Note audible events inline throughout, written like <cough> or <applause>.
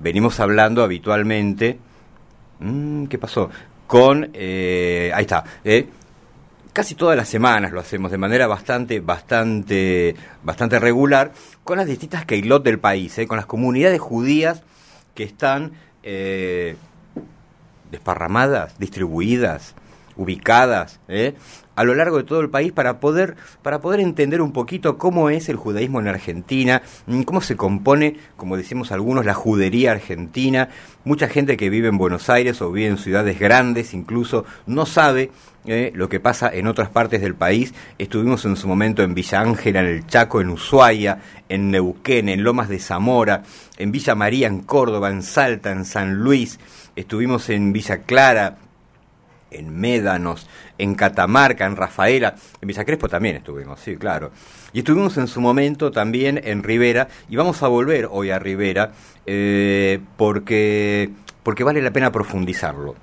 venimos hablando habitualmente. Mm, ¿Qué pasó? Con. Eh, ahí está. Eh, casi todas las semanas lo hacemos de manera bastante, bastante, bastante regular con las distintas keilot del país, con las comunidades judías que están desparramadas, distribuidas, ubicadas ¿eh? A lo largo de todo el país para poder, para poder entender un poquito cómo es el judaísmo en Argentina, mm, cómo se compone, como decimos algunos, la judería argentina. Mucha gente que vive en Buenos Aires o vive en ciudades grandes incluso no sabe ¿eh? lo que pasa en otras partes del país. Estuvimos en su momento en Villa Ángela, en el Chaco, en Ushuaia, en Neuquén, en Lomas de Zamora, en Villa María, en Córdoba, en Salta, en San Luis. Estuvimos en Villa Clara, en Médanos, en Catamarca, en Rafaela, en Villa Crespo también estuvimos, sí, claro. Y estuvimos en su momento también en Rivera, y vamos a volver hoy a Rivera, eh, porque, porque vale la pena profundizarlo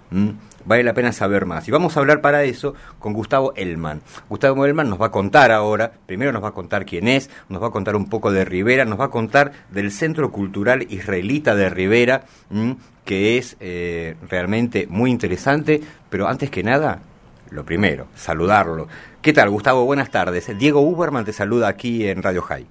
vale la pena saber más. Y vamos a hablar para eso con Gustavo Elman. Gustavo Elman nos va a contar ahora, primero nos va a contar quién es, nos va a contar un poco de Rivera, nos va a contar del Centro Cultural Israelita de Rivera, que es eh, realmente muy interesante, pero antes que nada, lo primero, saludarlo. ¿Qué tal, Gustavo? Buenas tardes. Diego Uberman te saluda aquí en Radio High.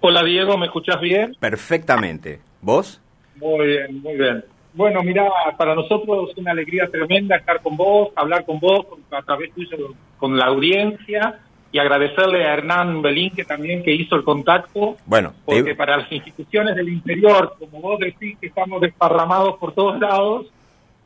Hola, Diego, ¿me escuchas bien? Perfectamente. ¿Vos? Muy bien, muy bien. Bueno, mira, para nosotros es una alegría tremenda estar con vos, hablar con vos, a través tuyo con la audiencia y agradecerle a Hernán Belinque también que hizo el contacto. Bueno, porque para las instituciones del interior, como vos decís que estamos desparramados por todos lados,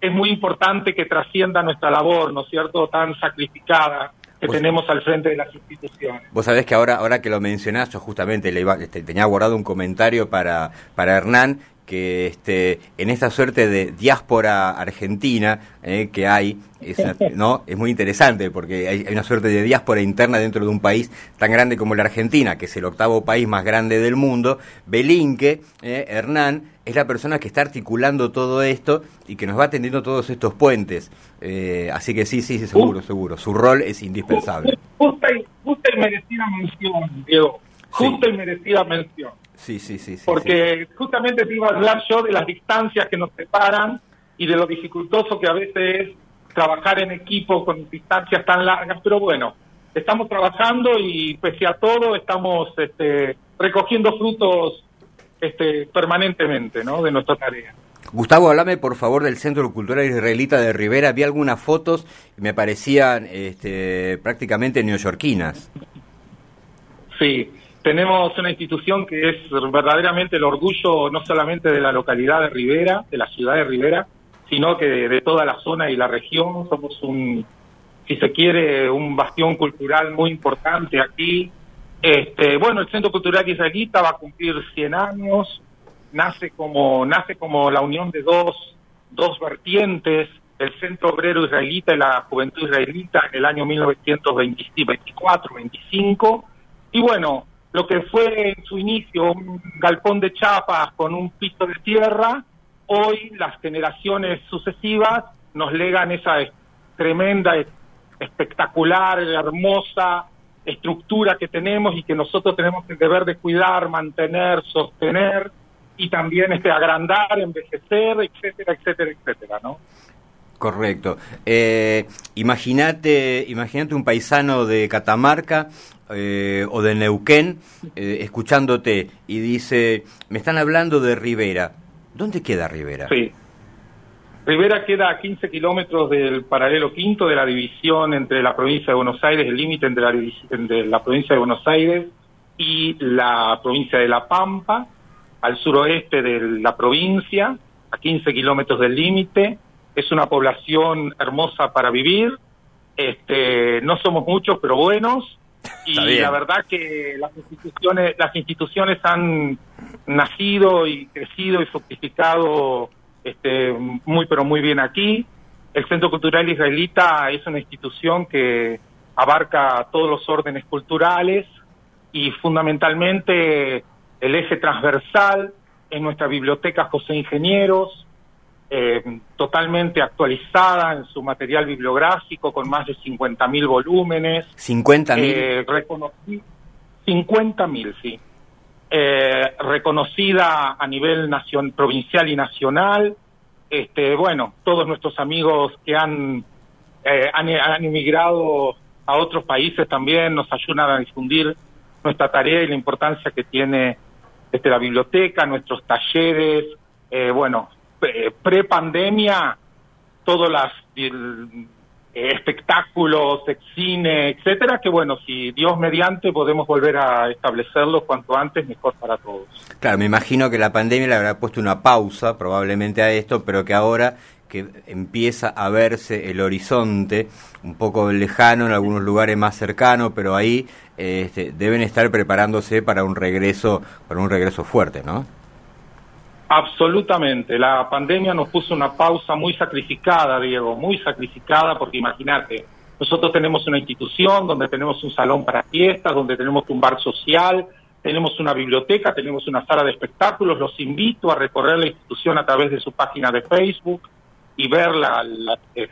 es muy importante que trascienda nuestra labor, ¿no es cierto?, tan sacrificada que tenemos al frente de las instituciones. Vos sabés que ahora, ahora que lo mencionás, yo justamente le iba, este, tenía guardado un comentario para, para Hernán que este, en esta suerte de diáspora argentina eh, que hay, es, <laughs> ¿no? es muy interesante porque hay, una suerte de diáspora interna dentro de un país tan grande como la Argentina, que es el octavo país más grande del mundo. Belinque, eh, Hernán, es la persona que está articulando todo esto y que nos va tendiendo todos estos puentes. Eh, así que sí, sí, seguro, seguro. Su rol es indispensable. Justa y, merecida mención, Diego. Justa y merecida mención. Sí, sí, sí. Porque justamente te iba a hablar yo de las distancias que nos separan y de lo dificultoso que a veces es trabajar en equipo con distancias tan largas, pero bueno, estamos trabajando y pese a todo estamos este, recogiendo frutos este, permanentemente ¿no? de nuestra tarea. Gustavo, háblame por favor del Centro Cultural Israelita de Rivera. Vi algunas fotos y me parecían este, prácticamente neoyorquinas. Sí, tenemos una institución que es verdaderamente el orgullo no solamente de la localidad de Rivera, de la ciudad de Rivera, sino que de, toda la zona y la región. Somos un, si se quiere, un bastión cultural muy importante aquí. Este, bueno, el Centro Cultural Israelita va a cumplir 100 años. Nace como nace como la unión de dos dos vertientes, el Centro Obrero Israelita y la Juventud Israelita en el año 1924-25. Y bueno, lo que fue en su inicio un galpón de chapas con un piso de tierra, hoy las generaciones sucesivas nos legan esa tremenda, espectacular, hermosa estructura que tenemos y que nosotros tenemos el deber de cuidar, mantener, sostener y también este agrandar, envejecer, etcétera, etcétera, etcétera, ¿no? Correcto. Eh, imagínate, un paisano de Catamarca eh, o de Neuquén eh, escuchándote y dice, me están hablando de Rivera. ¿Dónde queda Rivera? Sí. Rivera queda a 15 kilómetros del paralelo quinto de la división entre la provincia de Buenos Aires, el límite entre la, entre la provincia de Buenos Aires y la provincia de La Pampa, al suroeste de la provincia, a 15 kilómetros del límite. Es una población hermosa para vivir. Este, no somos muchos, pero buenos. Y la verdad que las instituciones las instituciones han nacido y crecido y fructificado este muy pero muy bien aquí. El Centro Cultural Israelita es una institución que abarca todos los órdenes culturales y fundamentalmente el eje transversal en nuestra biblioteca José Ingenieros eh, totalmente actualizada en su material bibliográfico con más de 50.000 volúmenes. ¿50.000? Eh, reconocí 50.000, sí. eh, reconocida a nivel nacion, provincial y nacional. Este, bueno, todos nuestros amigos que han, eh, han, han emigrado a otros países también nos ayudan a difundir nuestra tarea y la importancia que tiene este, la biblioteca, nuestros talleres, eh, bueno, pre-pandemia, todas las eh, espectáculos, cine, etcétera, que bueno, si Dios mediante podemos volver a establecerlo cuanto antes, mejor para todos. Claro, me imagino que la pandemia le habrá puesto una pausa probablemente a esto, pero que ahora que empieza a verse el horizonte un poco lejano en algunos lugares más cercanos, pero ahí este, deben estar preparándose para un regreso, para un regreso fuerte, ¿no? Absolutamente. La pandemia nos puso una pausa muy sacrificada, Diego, muy sacrificada, porque imagínate, nosotros tenemos una institución donde tenemos un salón para fiestas, donde tenemos un bar social, tenemos una biblioteca, tenemos una sala de espectáculos. Los invito a recorrer la institución a través de su página de Facebook y ver la,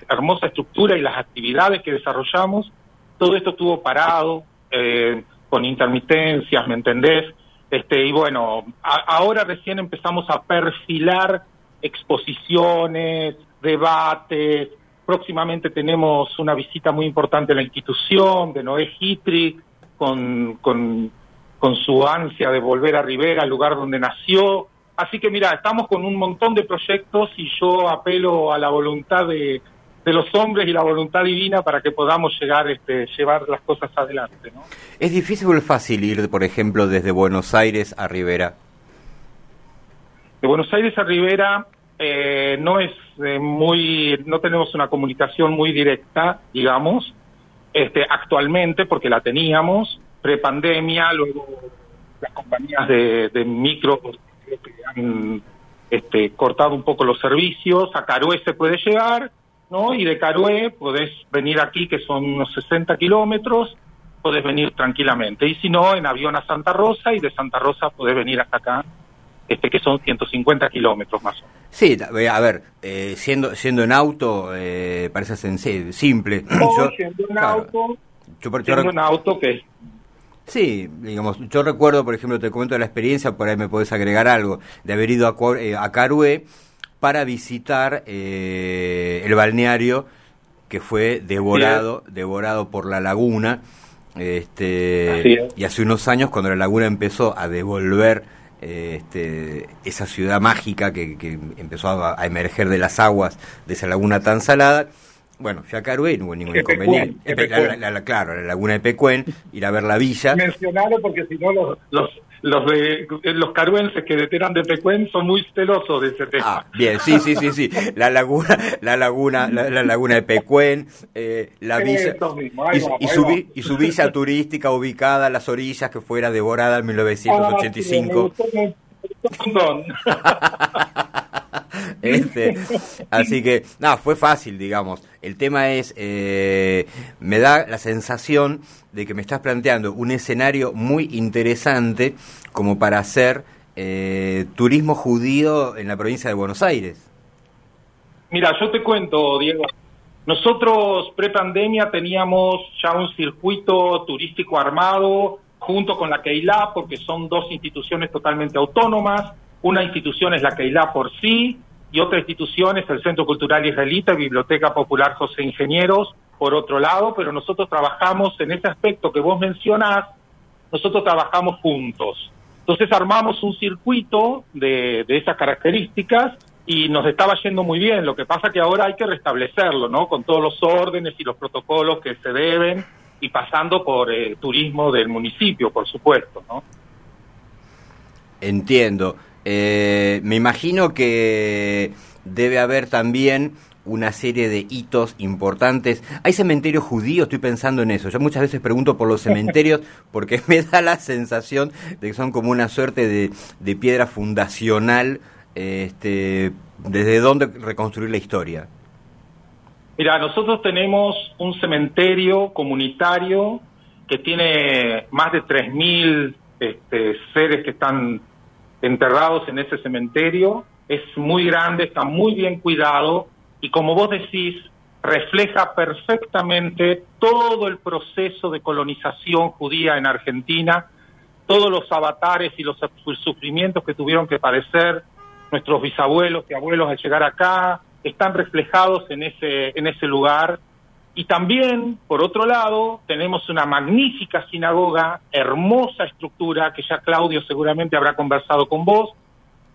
hermosa estructura y las actividades que desarrollamos. Todo esto estuvo parado, eh, con intermitencias, ¿me entendés? Este, y bueno, ahora recién empezamos a perfilar exposiciones, debates. Próximamente tenemos una visita muy importante a la institución de Noé Hitri, con, con, con su ansia de volver a Rivera, al lugar donde nació. Así que mira, estamos con un montón de proyectos y yo apelo a la voluntad de, de los hombres y la voluntad divina para que podamos llegar, este, llevar las cosas adelante. ¿no? ¿Es difícil o fácil ir, por ejemplo, desde Buenos Aires a Rivera? De Buenos Aires a Rivera eh, no es eh, muy, no tenemos una comunicación muy directa, digamos, este, actualmente, porque la teníamos pre-pandemia, luego las compañías de, de micro han este, cortado un poco los servicios, a Carué se puede llegar, ¿no? Y de Carué podés venir aquí, que son unos 60 kilómetros, podés venir tranquilamente. Y si no, en avión a Santa Rosa y de Santa Rosa podés venir hasta acá, este que son 150 kilómetros más o menos. Sí, a ver, eh, siendo siendo en auto, eh, parece simple. <clears throat> yo, siendo en auto, siendo en auto que Sí, digamos, yo recuerdo, por ejemplo, te comento la experiencia, por ahí me podés agregar algo, de haber ido a, eh, a Carué para visitar eh, el balneario que fue devorado, devorado por la laguna. Este, y hace unos años, cuando la laguna empezó a devolver este, esa ciudad mágica que, empezó a, emerger de las aguas de esa laguna tan salada, bueno, fui a Carué no hubo ningún inconveniente. claro, la laguna de Pecuén, ir a ver la villa. Mencionado porque si no los los de los caruenses que deteran de Pecuén son muy celosos de ese tema. Ah, bien, sí, sí, sí, sí. La laguna, la laguna, la, laguna de Pecuén, eh, la villa y, su, y, su, villa turística ubicada a las orillas que fuera devorada en 1985. Este, así que, nada, fue fácil, digamos. El tema es, eh, me da la sensación de que me estás planteando un escenario muy interesante como para hacer eh, turismo judío en la provincia de Buenos Aires. Mira, yo te cuento, Diego. Nosotros pre-pandemia teníamos ya un circuito turístico armado junto con la Keilah, porque son dos instituciones totalmente autónomas. Una institución es la Keilah por sí y otra institución es el Centro Cultural Israelita, Biblioteca Popular José Ingenieros, por otro lado, pero nosotros trabajamos en ese aspecto que vos mencionás, nosotros trabajamos juntos. Entonces armamos un circuito de, esas características y nos estaba yendo muy bien. Lo que pasa que ahora hay que restablecerlo, ¿no? Con todos los órdenes y los protocolos que se deben y pasando por el eh, turismo del municipio, por supuesto, ¿no? Entiendo. Eh, me imagino que debe haber también una serie de hitos importantes. ¿Hay cementerios judíos? Estoy pensando en eso. Yo muchas veces pregunto por los cementerios <laughs> porque me da la sensación de que son como una suerte de, piedra fundacional. Este, ¿Desde dónde reconstruir la historia? Mira, nosotros tenemos un cementerio comunitario que tiene más de 3.000 este, seres que están enterrados en ese cementerio. Es muy grande, está muy bien cuidado y como vos decís, refleja perfectamente todo el proceso de colonización judía en Argentina todos los avatares y los sufrimientos que tuvieron que padecer nuestros bisabuelos y abuelos al llegar acá, están reflejados en ese, en ese lugar. Y también, por otro lado, tenemos una magnífica sinagoga, hermosa estructura, que ya Claudio seguramente habrá conversado con vos,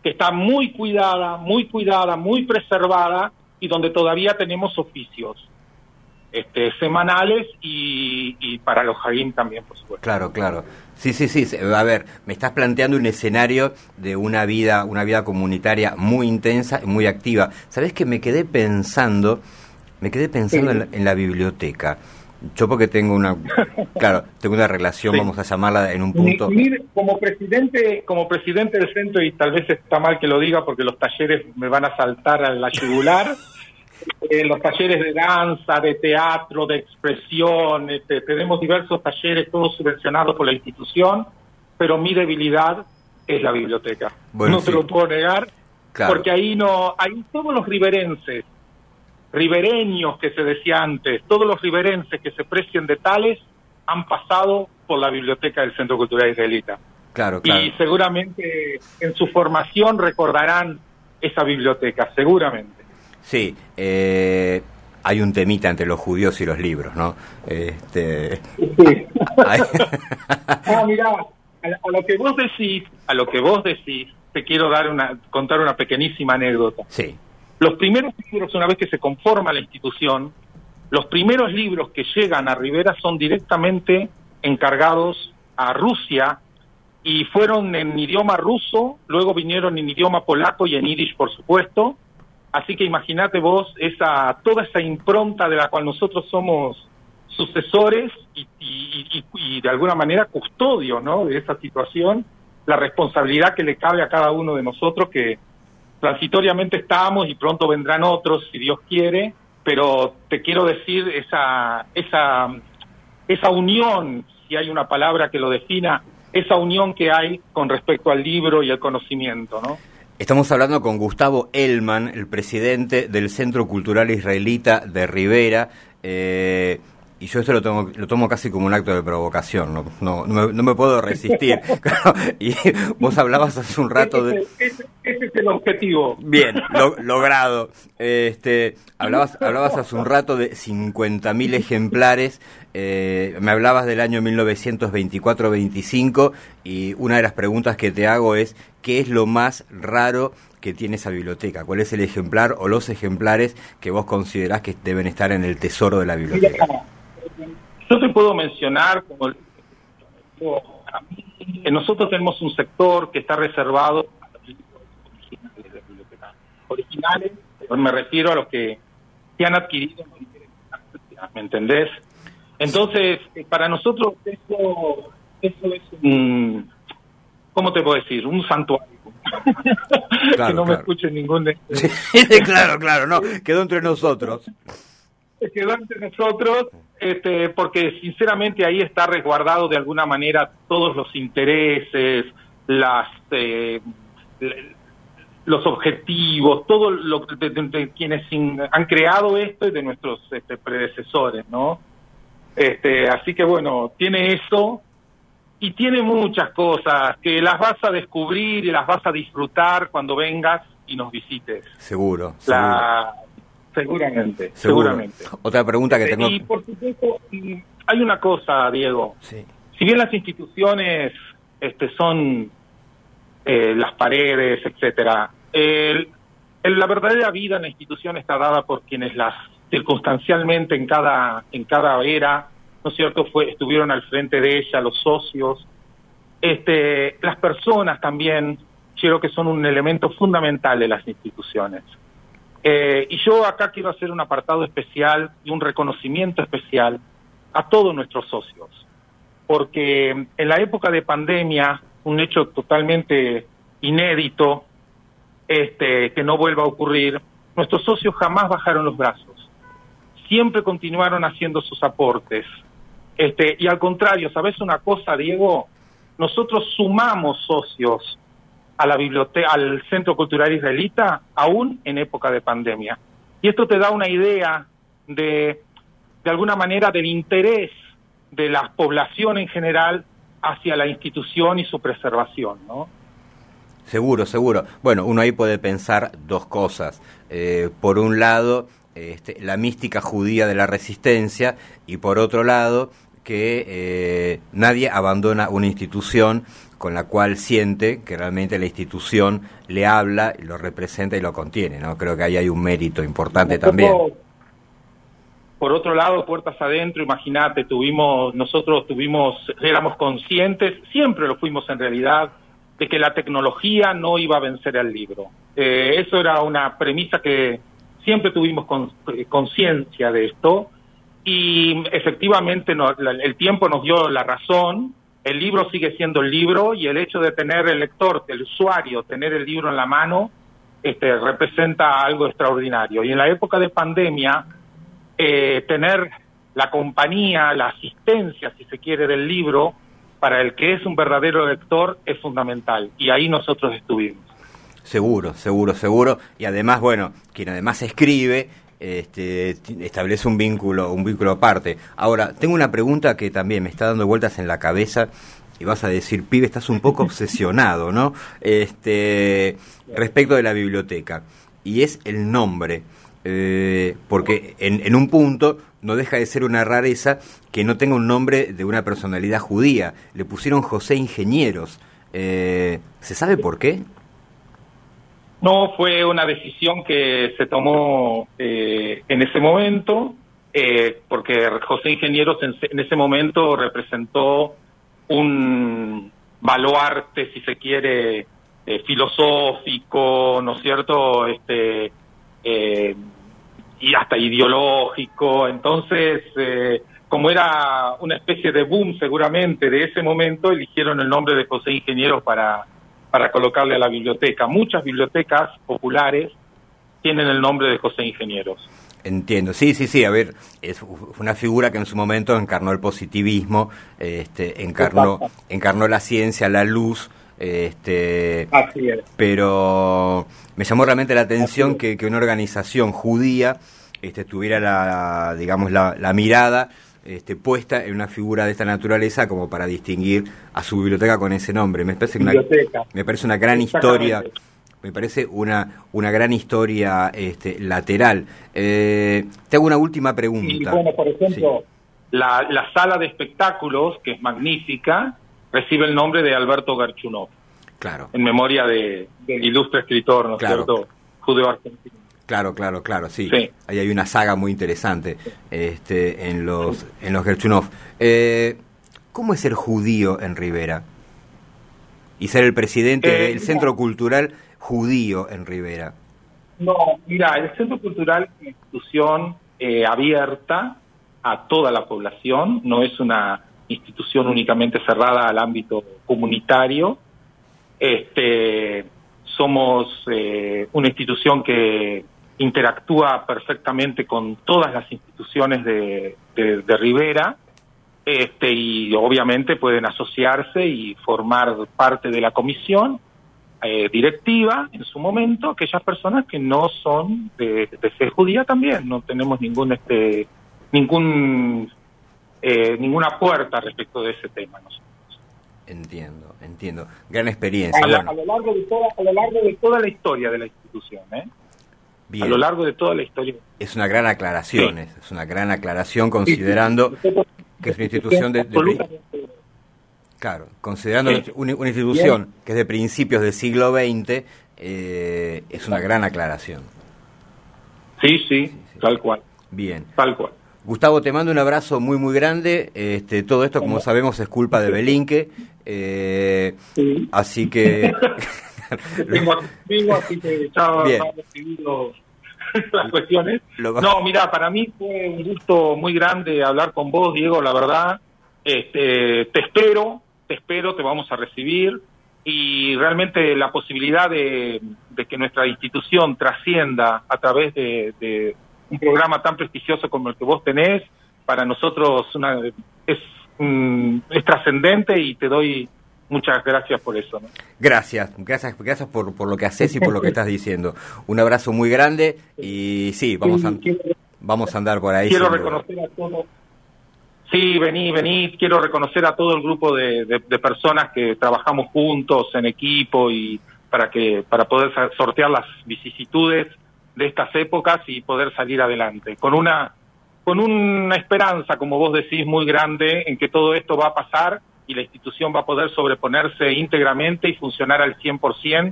que está muy cuidada, muy cuidada, muy preservada y donde todavía tenemos oficios este, semanales y, para los jardín también, por supuesto. Claro, claro. Sí, sí, sí. A ver, me estás planteando un escenario de una vida, una vida comunitaria muy intensa y muy activa. ¿Sabes que me quedé pensando, me quedé pensando en, la, biblioteca? Yo porque tengo una, claro, tengo una relación, vamos a llamarla en un punto. como presidente, como presidente del centro y tal vez está mal que lo diga porque los talleres me van a saltar a la yugular. <laughs> Eh, los talleres de danza, de teatro, de expresión, este, tenemos diversos talleres, todos subvencionados por la institución, pero mi debilidad es la biblioteca. no te lo puedo negar, porque ahí no, hay todos los riverenses, ribereños que se decía antes, todos los riverenses que se precien de tales han pasado por la biblioteca del Centro Cultural Israelita. Claro, claro. Y seguramente en su formación recordarán esa biblioteca, seguramente. Sí, eh, hay un temita entre los judíos y los libros, ¿no? Este... Sí. <laughs> <laughs> ah, mirá, a, lo que vos decís, a lo que vos decís, te quiero dar una, contar una pequeñísima anécdota. Sí. Los primeros libros, una vez que se conforma la institución, los primeros libros que llegan a Rivera son directamente encargados a Rusia y fueron en idioma ruso, luego vinieron en idioma polaco y en yiddish, por supuesto, Así que imagínate vos esa toda esa impronta de la cual nosotros somos sucesores y, de alguna manera custodios ¿no? de esa situación, la responsabilidad que le cabe a cada uno de nosotros que transitoriamente estamos y pronto vendrán otros si Dios quiere, pero te quiero decir esa esa esa unión, si hay una palabra que lo defina, esa unión que hay con respecto al libro y al conocimiento, ¿no? Estamos hablando con Gustavo Elman, el presidente del Centro Cultural Israelita de Rivera. Eh, y yo esto lo tomo, lo tomo casi como un acto de provocación, no, no, no, me, puedo resistir. <laughs> <laughs> y vos hablabas hace un rato de... Ese, es el objetivo. Bien, logrado. Este, hablabas, <laughs> hablabas hace un rato de 50.000 ejemplares, eh, me hablabas del año 1924-25 y una de las preguntas que te hago es, ¿qué es lo más raro que tiene esa biblioteca? ¿Cuál es el ejemplar o los ejemplares que vos considerás que deben estar en el tesoro de la biblioteca? Yo te puedo mencionar, como que nosotros tenemos un sector que está reservado a los libros originales, me refiero a los que se han adquirido, ¿me entendés? Entonces, eh, para nosotros eso, eso es un, ¿cómo te puedo decir? Un santuario. <laughs> que no me escuche ningún... De... <laughs> claro, claro, no, quedó entre nosotros quedó entre nosotros, este, porque sinceramente ahí está resguardado de alguna manera todos los intereses, las eh, los objetivos, todo lo de, quienes han creado esto y de nuestros este, predecesores, ¿no? Este, así que bueno, tiene eso y tiene muchas cosas que las vas a descubrir y las vas a disfrutar cuando vengas y nos visites. Seguro. La, Seguramente, seguramente. Otra pregunta que tengo. Y por supuesto, hay una cosa, Diego. Sí. Si bien las instituciones este, son eh, las paredes, etcétera, la verdadera vida en la institución está dada por quienes las circunstancialmente en cada en cada era, ¿no es cierto?, fue estuvieron al frente de ella, los socios, este, las personas también, creo que son un elemento fundamental de las instituciones. Eh, y yo acá quiero hacer un apartado especial y un reconocimiento especial a todos nuestros socios, porque en la época de pandemia, un hecho totalmente inédito, este, que no vuelva a ocurrir, nuestros socios jamás bajaron los brazos, siempre continuaron haciendo sus aportes. Este, y al contrario, ¿sabes una cosa, Diego? Nosotros sumamos socios a la biblioteca, al Centro Cultural Israelita, aún en época de pandemia. Y esto te da una idea de, de alguna manera, del interés de la población en general hacia la institución y su preservación, ¿no? Seguro, seguro. Bueno, uno ahí puede pensar dos cosas. Eh, por un lado, este, la mística judía de la resistencia y por otro lado, que eh, nadie abandona una institución con la cual siente que realmente la institución le habla, lo representa y lo contiene. ¿no? Creo que ahí hay un mérito importante también. Por otro lado, puertas adentro, imagínate, tuvimos, nosotros tuvimos, éramos conscientes, siempre lo fuimos en realidad, de que la tecnología no iba a vencer al libro. Eh, eso era una premisa que siempre tuvimos eh, conciencia de esto y efectivamente el tiempo nos dio la razón. El libro sigue siendo el libro y el hecho de tener el lector, el usuario, tener el libro en la mano, este, representa algo extraordinario. Y en la época de pandemia, eh, tener la compañía, la asistencia, si se quiere, del libro, para el que es un verdadero lector, es fundamental. Y ahí nosotros estuvimos. Seguro, seguro, seguro. Y además, bueno, quien además escribe, este, establece un vínculo, un vínculo aparte. Ahora, tengo una pregunta que también me está dando vueltas en la cabeza y vas a decir, pibe, estás un poco obsesionado, ¿no? Este, respecto de la biblioteca. Y es el nombre. Eh, porque en, en, un punto no deja de ser una rareza que no tenga un nombre de una personalidad judía. Le pusieron José Ingenieros. Eh, ¿Se sabe por qué? No, fue una decisión que se tomó eh, en ese momento, porque José Ingenieros en, ese momento representó un baluarte, si se quiere, filosófico, ¿no es cierto?, este, eh, y hasta ideológico. Entonces, eh, como era una especie de boom seguramente de ese momento, eligieron el nombre de José Ingenieros para, para colocarle a la biblioteca. Muchas bibliotecas populares tienen el nombre de José Ingenieros. Entiendo, sí, sí, sí, a ver, es una figura que en su momento encarnó el positivismo, este, encarnó, encarnó la ciencia, la luz, este, Pero me llamó realmente la atención que, una organización judía este, tuviera la, digamos, la, mirada este, puesta en una figura de esta naturaleza como para distinguir a su biblioteca con ese nombre. Me parece una, me parece una gran historia. Me parece una, una gran historia este, lateral. Eh, te hago una última pregunta. bueno, por ejemplo, la, la sala de espectáculos, que es magnífica, recibe el nombre de Alberto Garchunov. Claro. En memoria de, del ilustre escritor, ¿no es cierto? Judeo argentino. Claro, claro, claro, sí. Ahí hay una saga muy interesante este, en los en los Gerchunov. Eh, ¿Cómo es ser judío en Rivera? Y ser el presidente eh, del Centro Cultural Judío en Rivera. No, mira, el Centro Cultural es una institución eh, abierta a toda la población, no es una institución únicamente cerrada al ámbito comunitario. Este, somos eh, una institución que interactúa perfectamente con todas las instituciones de, de, Rivera este, y obviamente pueden asociarse y formar parte de la comisión eh, directiva en su momento aquellas personas que no son de, de fe judía también no tenemos ningún este ningún eh, ninguna puerta respecto de ese tema nosotros. Entiendo, entiendo. Gran experiencia. A, lo largo de toda, a lo largo de toda la historia de la institución, ¿eh? A lo largo de toda la historia. Es una gran aclaración, es una gran aclaración considerando que es una institución de, Claro, considerando una, institución que es de principios del siglo XX, eh, es una gran aclaración. Sí, sí, tal cual. Bien. Tal cual. Gustavo, te mando un abrazo muy, muy grande. Este, todo esto, como sabemos, es culpa de Belinque. Eh, Así que... <laughs> <laughs> tengo, así que ya <laughs> las cuestiones. No, mira, para mí fue un gusto muy grande hablar con vos, Diego, la verdad. Este, te espero, te espero, te vamos a recibir y realmente la posibilidad de, que nuestra institución trascienda a través de un programa tan prestigioso como el que vos tenés, para nosotros una, es, es trascendente y te doy muchas gracias por eso. Gracias, gracias, gracias por, por lo que haces y por lo que estás diciendo. Un abrazo muy grande y sí, vamos a, vamos a andar por ahí. Quiero reconocer a todos. Sí, vení, vení. Quiero reconocer a todo el grupo de, de, personas que trabajamos juntos en equipo y para que para poder sortear las vicisitudes de estas épocas y poder salir adelante con una con una esperanza, como vos decís, muy grande en que todo esto va a pasar y la institución va a poder sobreponerse íntegramente y funcionar al 100%,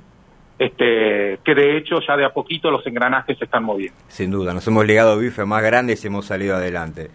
este, que de hecho ya de a poquito los engranajes se están moviendo. Sin duda, nos hemos ligado a bifes más grandes y hemos salido adelante.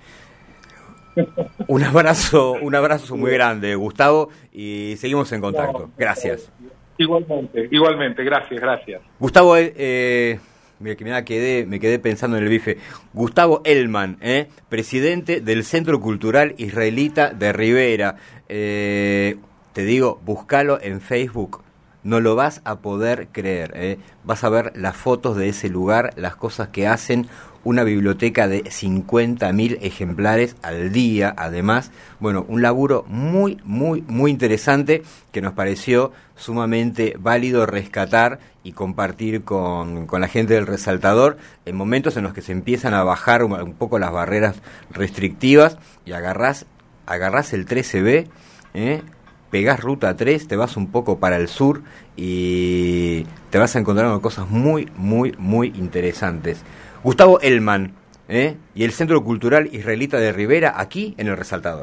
Un abrazo, un abrazo muy grande, Gustavo, y seguimos en contacto. Gracias. Igualmente, igualmente, gracias, gracias. Gustavo, eh, eh me quedé, me quedé pensando en el bife. Gustavo Elman, eh, presidente del Centro Cultural Israelita de Rivera. Eh, te digo, búscalo en Facebook. No lo vas a poder creer. Eh. Vas a ver las fotos de ese lugar, las cosas que hacen una biblioteca de 50.000 ejemplares al día, además, bueno, un laburo muy, muy, muy interesante que nos pareció sumamente válido rescatar y compartir con, con la gente del resaltador en momentos en los que se empiezan a bajar un, poco las barreras restrictivas y agarrás, agarrás el 13B, ¿eh? pegás ruta 3, te vas un poco para el sur y te vas a encontrar con cosas muy, muy, muy interesantes. Gustavo Elman ¿eh? y el Centro Cultural Israelita de Rivera aquí en El Resaltador.